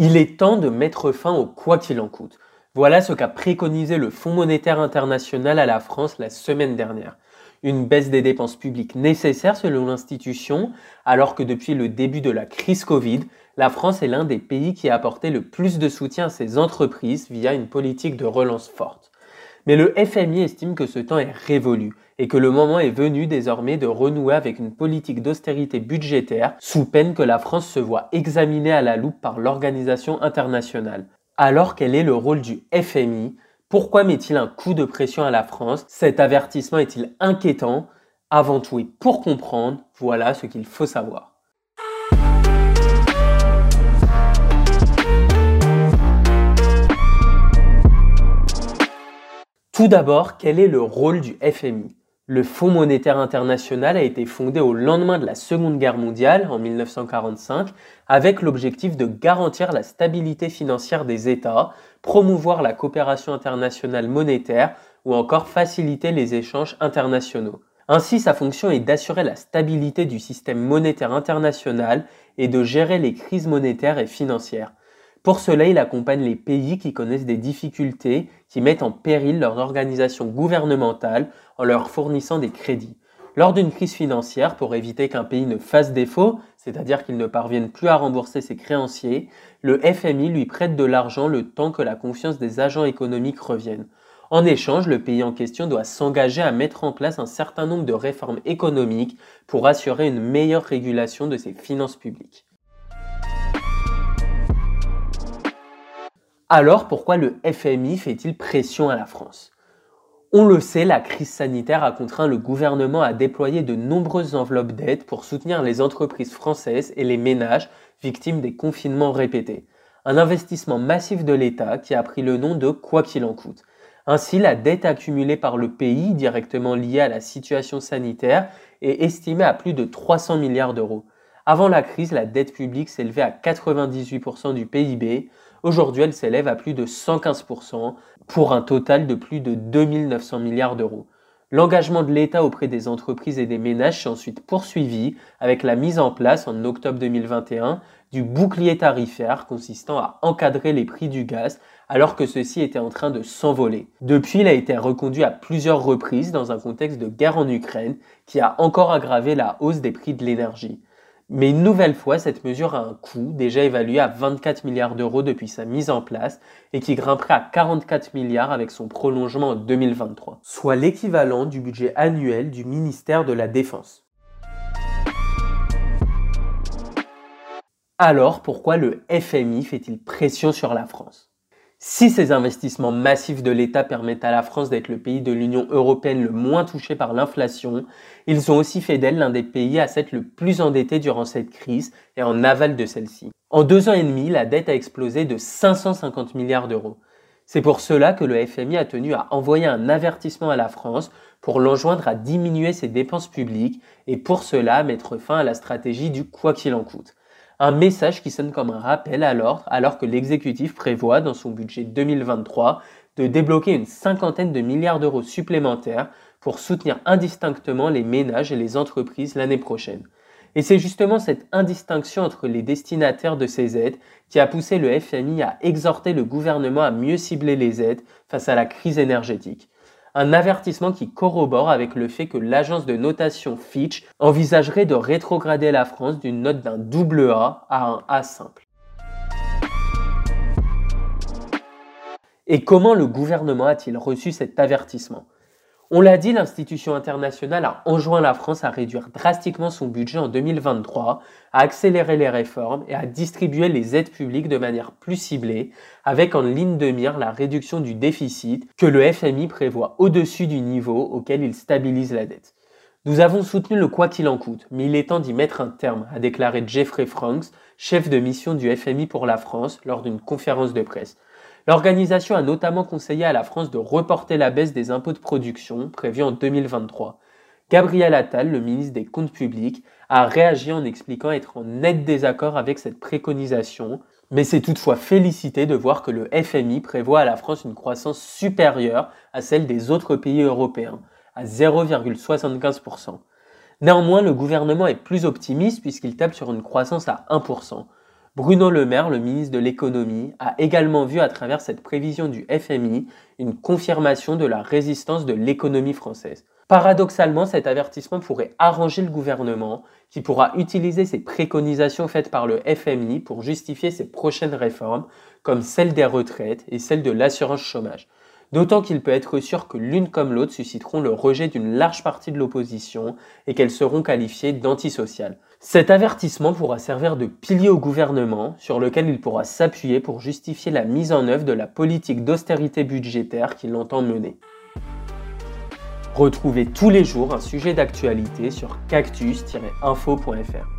Il est temps de mettre fin au quoi qu'il en coûte. Voilà ce qu'a préconisé le Fonds monétaire international à la France la semaine dernière. Une baisse des dépenses publiques nécessaire selon l'institution, alors que depuis le début de la crise Covid, la France est l'un des pays qui a apporté le plus de soutien à ses entreprises via une politique de relance forte. Mais le FMI estime que ce temps est révolu et que le moment est venu désormais de renouer avec une politique d'austérité budgétaire sous peine que la France se voit examinée à la loupe par l'organisation internationale. Alors quel est le rôle du FMI Pourquoi met-il un coup de pression à la France? Cet avertissement est-il inquiétant? Avant tout et pour comprendre, voilà ce qu'il faut savoir. Tout d'abord, quel est le rôle du FMI Le Fonds monétaire international a été fondé au lendemain de la Seconde Guerre mondiale, en 1945, avec l'objectif de garantir la stabilité financière des États, promouvoir la coopération internationale monétaire ou encore faciliter les échanges internationaux. Ainsi, sa fonction est d'assurer la stabilité du système monétaire international et de gérer les crises monétaires et financières. Pour cela, il accompagne les pays qui connaissent des difficultés, qui mettent en péril leur organisation gouvernementale en leur fournissant des crédits. Lors d'une crise financière, pour éviter qu'un pays ne fasse défaut, c'est-à-dire qu'il ne parvienne plus à rembourser ses créanciers, le FMI lui prête de l'argent le temps que la confiance des agents économiques revienne. En échange, le pays en question doit s'engager à mettre en place un certain nombre de réformes économiques pour assurer une meilleure régulation de ses finances publiques. Alors pourquoi le FMI fait-il pression à la France? On le sait, la crise sanitaire a contraint le gouvernement à déployer de nombreuses enveloppes d'aide pour soutenir les entreprises françaises et les ménages victimes des confinements répétés. Un investissement massif de l'État qui a pris le nom de quoi qu'il en coûte. Ainsi, la dette accumulée par le pays directement liée à la situation sanitaire est estimée à plus de 300 milliards d'euros. Avant la crise, la dette publique s'élevait à 98% du PIB. Aujourd'hui, elle s'élève à plus de 115% pour un total de plus de 2900 milliards d'euros. L'engagement de l'État auprès des entreprises et des ménages s'est ensuite poursuivi avec la mise en place en octobre 2021 du bouclier tarifaire consistant à encadrer les prix du gaz alors que ceux-ci étaient en train de s'envoler. Depuis, il a été reconduit à plusieurs reprises dans un contexte de guerre en Ukraine qui a encore aggravé la hausse des prix de l'énergie. Mais une nouvelle fois, cette mesure a un coût déjà évalué à 24 milliards d'euros depuis sa mise en place et qui grimperait à 44 milliards avec son prolongement en 2023, soit l'équivalent du budget annuel du ministère de la Défense. Alors pourquoi le FMI fait-il pression sur la France? Si ces investissements massifs de l'État permettent à la France d'être le pays de l'Union européenne le moins touché par l'inflation, ils ont aussi fait d'elle l'un des pays à s'être le plus endetté durant cette crise et en aval de celle-ci. En deux ans et demi, la dette a explosé de 550 milliards d'euros. C'est pour cela que le FMI a tenu à envoyer un avertissement à la France pour l'enjoindre à diminuer ses dépenses publiques et pour cela mettre fin à la stratégie du quoi qu'il en coûte. Un message qui sonne comme un rappel à l'ordre alors que l'exécutif prévoit dans son budget 2023 de débloquer une cinquantaine de milliards d'euros supplémentaires pour soutenir indistinctement les ménages et les entreprises l'année prochaine. Et c'est justement cette indistinction entre les destinataires de ces aides qui a poussé le FMI à exhorter le gouvernement à mieux cibler les aides face à la crise énergétique un avertissement qui corrobore avec le fait que l'agence de notation Fitch envisagerait de rétrograder la France d'une note d'un double A à un A simple. Et comment le gouvernement a-t-il reçu cet avertissement? On l'a dit, l'institution internationale a enjoint la France à réduire drastiquement son budget en 2023, à accélérer les réformes et à distribuer les aides publiques de manière plus ciblée, avec en ligne de mire la réduction du déficit que le FMI prévoit au-dessus du niveau auquel il stabilise la dette. Nous avons soutenu le quoi qu'il en coûte, mais il est temps d'y mettre un terme, a déclaré Jeffrey Franks, chef de mission du FMI pour la France, lors d'une conférence de presse. L'organisation a notamment conseillé à la France de reporter la baisse des impôts de production prévue en 2023. Gabriel Attal, le ministre des Comptes publics, a réagi en expliquant être en net désaccord avec cette préconisation, mais s'est toutefois félicité de voir que le FMI prévoit à la France une croissance supérieure à celle des autres pays européens, à 0,75%. Néanmoins, le gouvernement est plus optimiste puisqu'il tape sur une croissance à 1%. Bruno Le Maire, le ministre de l'économie, a également vu à travers cette prévision du FMI une confirmation de la résistance de l'économie française. Paradoxalement, cet avertissement pourrait arranger le gouvernement qui pourra utiliser ces préconisations faites par le FMI pour justifier ses prochaines réformes, comme celle des retraites et celle de l'assurance chômage. D'autant qu'il peut être sûr que l'une comme l'autre susciteront le rejet d'une large partie de l'opposition et qu'elles seront qualifiées d'antisociales. Cet avertissement pourra servir de pilier au gouvernement sur lequel il pourra s'appuyer pour justifier la mise en œuvre de la politique d'austérité budgétaire qu'il entend mener. Retrouvez tous les jours un sujet d'actualité sur cactus-info.fr.